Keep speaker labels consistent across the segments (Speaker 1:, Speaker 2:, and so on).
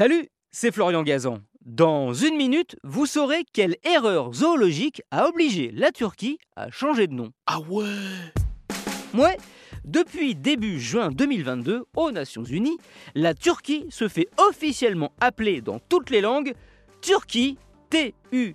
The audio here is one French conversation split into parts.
Speaker 1: Salut, c'est Florian Gazan. Dans une minute, vous saurez quelle erreur zoologique a obligé la Turquie à changer de nom.
Speaker 2: Ah ouais
Speaker 1: Ouais, depuis début juin 2022, aux Nations Unies, la Turquie se fait officiellement appeler dans toutes les langues Turquie, T-U,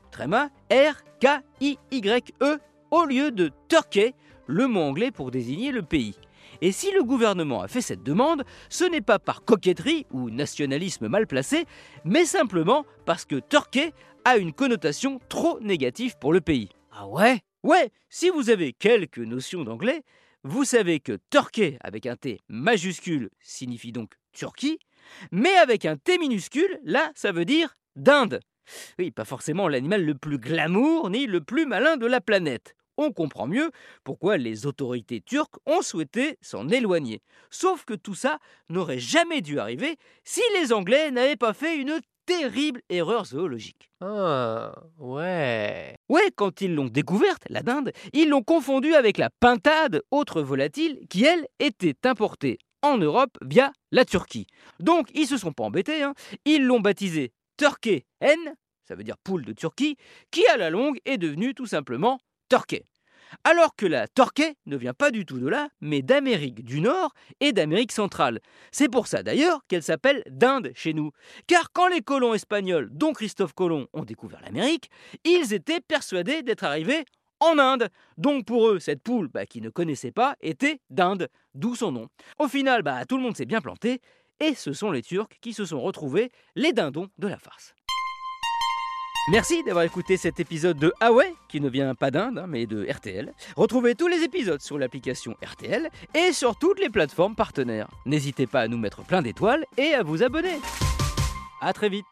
Speaker 1: R-K-I-Y-E, au lieu de Turkey, le mot anglais pour désigner le pays. Et si le gouvernement a fait cette demande, ce n'est pas par coquetterie ou nationalisme mal placé, mais simplement parce que Turkey a une connotation trop négative pour le pays.
Speaker 2: Ah ouais?
Speaker 1: Ouais, si vous avez quelques notions d'anglais, vous savez que Turkey avec un T majuscule signifie donc Turquie, mais avec un T minuscule, là, ça veut dire dinde. Oui, pas forcément l'animal le plus glamour ni le plus malin de la planète on comprend mieux pourquoi les autorités turques ont souhaité s'en éloigner. Sauf que tout ça n'aurait jamais dû arriver si les Anglais n'avaient pas fait une terrible erreur zoologique.
Speaker 2: Ah, ouais.
Speaker 1: Ouais, quand ils l'ont découverte, la dinde, ils l'ont confondue avec la pintade, autre volatile, qui elle était importée en Europe via la Turquie. Donc ils se sont pas embêtés, hein. ils l'ont baptisée Turkey N, ça veut dire poule de Turquie, qui à la longue est devenue tout simplement Torquay. Alors que la Torquay ne vient pas du tout de là, mais d'Amérique du Nord et d'Amérique centrale. C'est pour ça d'ailleurs qu'elle s'appelle dinde chez nous. Car quand les colons espagnols, dont Christophe Colomb, ont découvert l'Amérique, ils étaient persuadés d'être arrivés en Inde. Donc pour eux, cette poule bah, qu'ils ne connaissaient pas était d'Inde, d'où son nom. Au final, bah, tout le monde s'est bien planté, et ce sont les Turcs qui se sont retrouvés les dindons de la farce. Merci d'avoir écouté cet épisode de Ah qui ne vient pas d'Inde, hein, mais de RTL. Retrouvez tous les épisodes sur l'application RTL et sur toutes les plateformes partenaires. N'hésitez pas à nous mettre plein d'étoiles et à vous abonner. A très vite